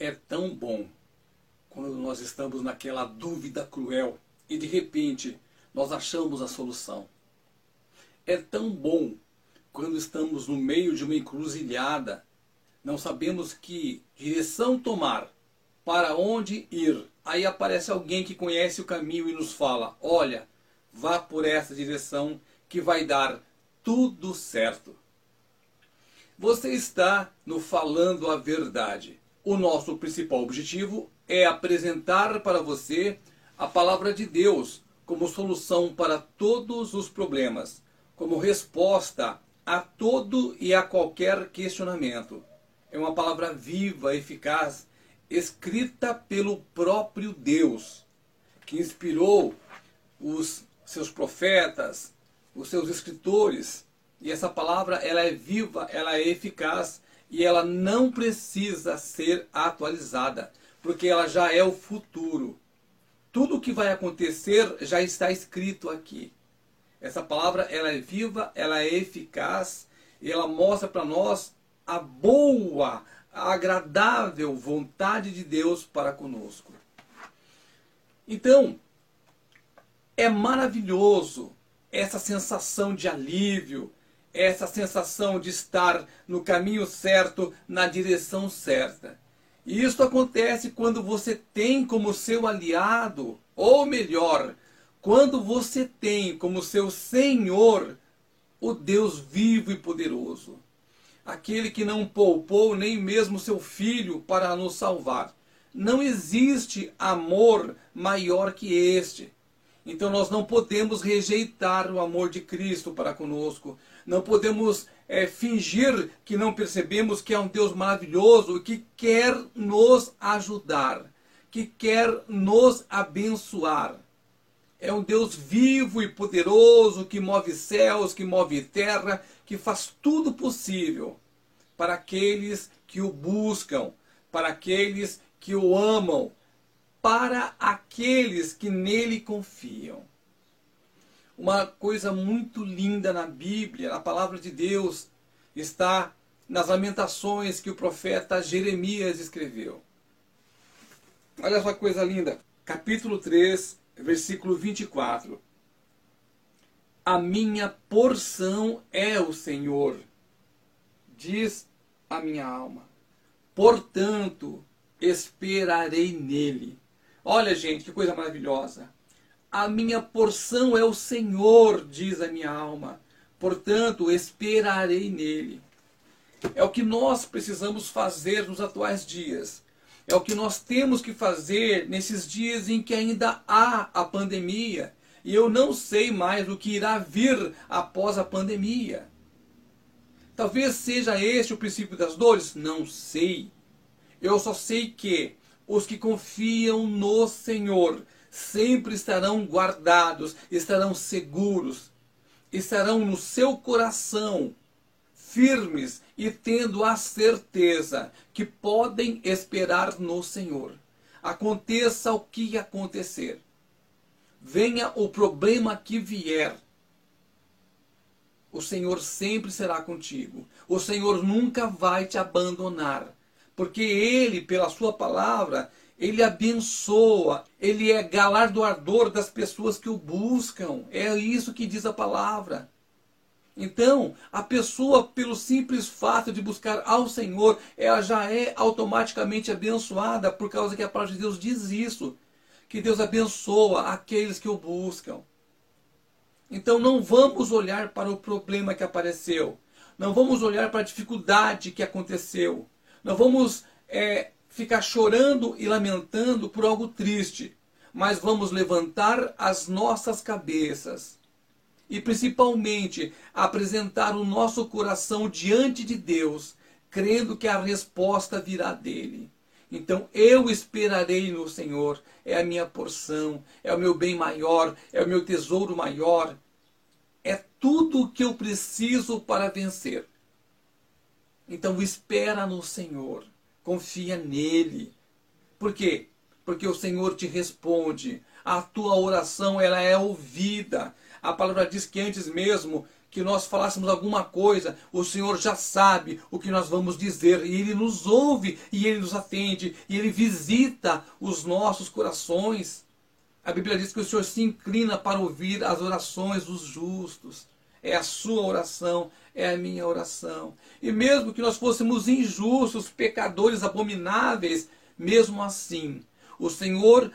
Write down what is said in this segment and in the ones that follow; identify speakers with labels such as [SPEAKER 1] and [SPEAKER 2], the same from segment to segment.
[SPEAKER 1] É tão bom quando nós estamos naquela dúvida cruel e de repente nós achamos a solução. É tão bom quando estamos no meio de uma encruzilhada, não sabemos que direção tomar, para onde ir. Aí aparece alguém que conhece o caminho e nos fala: olha, vá por essa direção que vai dar tudo certo. Você está no Falando a Verdade. O nosso principal objetivo é apresentar para você a palavra de Deus como solução para todos os problemas, como resposta a todo e a qualquer questionamento. É uma palavra viva, eficaz, escrita pelo próprio Deus, que inspirou os seus profetas, os seus escritores e essa palavra ela é viva, ela é eficaz e ela não precisa ser atualizada, porque ela já é o futuro. Tudo o que vai acontecer já está escrito aqui. Essa palavra ela é viva, ela é eficaz e ela mostra para nós a boa, a agradável vontade de Deus para conosco. Então, é maravilhoso essa sensação de alívio, essa sensação de estar no caminho certo, na direção certa. E isso acontece quando você tem como seu aliado, ou melhor, quando você tem como seu Senhor o Deus vivo e poderoso, aquele que não poupou nem mesmo seu filho para nos salvar. Não existe amor maior que este. Então nós não podemos rejeitar o amor de Cristo para conosco. Não podemos é, fingir que não percebemos que é um Deus maravilhoso que quer nos ajudar, que quer nos abençoar. É um Deus vivo e poderoso que move céus, que move terra, que faz tudo possível para aqueles que o buscam, para aqueles que o amam, para aqueles que nele confiam. Uma coisa muito linda na Bíblia, na palavra de Deus, está nas lamentações que o profeta Jeremias escreveu. Olha só que coisa linda. Capítulo 3, versículo 24. A minha porção é o Senhor, diz a minha alma. Portanto, esperarei nele. Olha, gente, que coisa maravilhosa. A minha porção é o Senhor, diz a minha alma. Portanto, esperarei nele. É o que nós precisamos fazer nos atuais dias. É o que nós temos que fazer nesses dias em que ainda há a pandemia. E eu não sei mais o que irá vir após a pandemia. Talvez seja este o princípio das dores? Não sei. Eu só sei que os que confiam no Senhor sempre estarão guardados, estarão seguros, estarão no seu coração firmes e tendo a certeza que podem esperar no Senhor. Aconteça o que acontecer, venha o problema que vier, o Senhor sempre será contigo. O Senhor nunca vai te abandonar porque ele, pela sua palavra, ele abençoa, ele é galardoador das pessoas que o buscam. É isso que diz a palavra. Então, a pessoa, pelo simples fato de buscar ao Senhor, ela já é automaticamente abençoada, por causa que a palavra de Deus diz isso. Que Deus abençoa aqueles que o buscam. Então, não vamos olhar para o problema que apareceu. Não vamos olhar para a dificuldade que aconteceu. Não vamos é, ficar chorando e lamentando por algo triste, mas vamos levantar as nossas cabeças e principalmente apresentar o nosso coração diante de Deus, crendo que a resposta virá dele. Então eu esperarei no Senhor, é a minha porção, é o meu bem maior, é o meu tesouro maior, é tudo o que eu preciso para vencer. Então espera no Senhor, confia nele. Por quê? Porque o Senhor te responde. A tua oração ela é ouvida. A palavra diz que antes mesmo que nós falássemos alguma coisa, o Senhor já sabe o que nós vamos dizer e Ele nos ouve e Ele nos atende e Ele visita os nossos corações. A Bíblia diz que o Senhor se inclina para ouvir as orações dos justos. É a sua oração, é a minha oração. E mesmo que nós fôssemos injustos, pecadores abomináveis, mesmo assim, o Senhor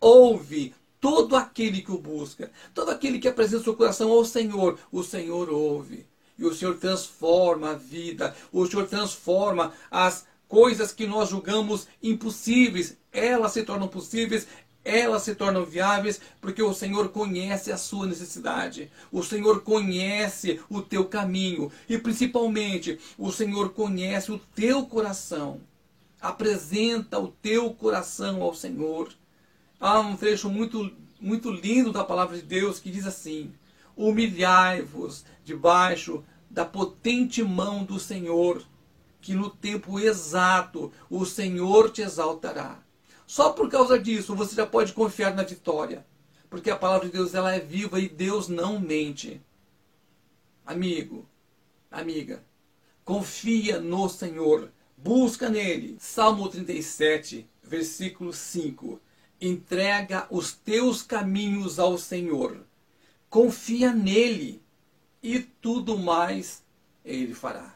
[SPEAKER 1] ouve todo aquele que o busca, todo aquele que apresenta seu coração ao Senhor, o Senhor ouve. E o Senhor transforma a vida, o Senhor transforma as coisas que nós julgamos impossíveis, elas se tornam possíveis, elas se tornam viáveis porque o Senhor conhece a sua necessidade. O Senhor conhece o teu caminho e principalmente o Senhor conhece o teu coração. Apresenta o teu coração ao Senhor. Há um trecho muito muito lindo da palavra de Deus que diz assim: Humilhai-vos debaixo da potente mão do Senhor, que no tempo exato o Senhor te exaltará. Só por causa disso você já pode confiar na vitória. Porque a palavra de Deus ela é viva e Deus não mente. Amigo, amiga, confia no Senhor, busca nele. Salmo 37, versículo 5. Entrega os teus caminhos ao Senhor. Confia nele e tudo mais ele fará.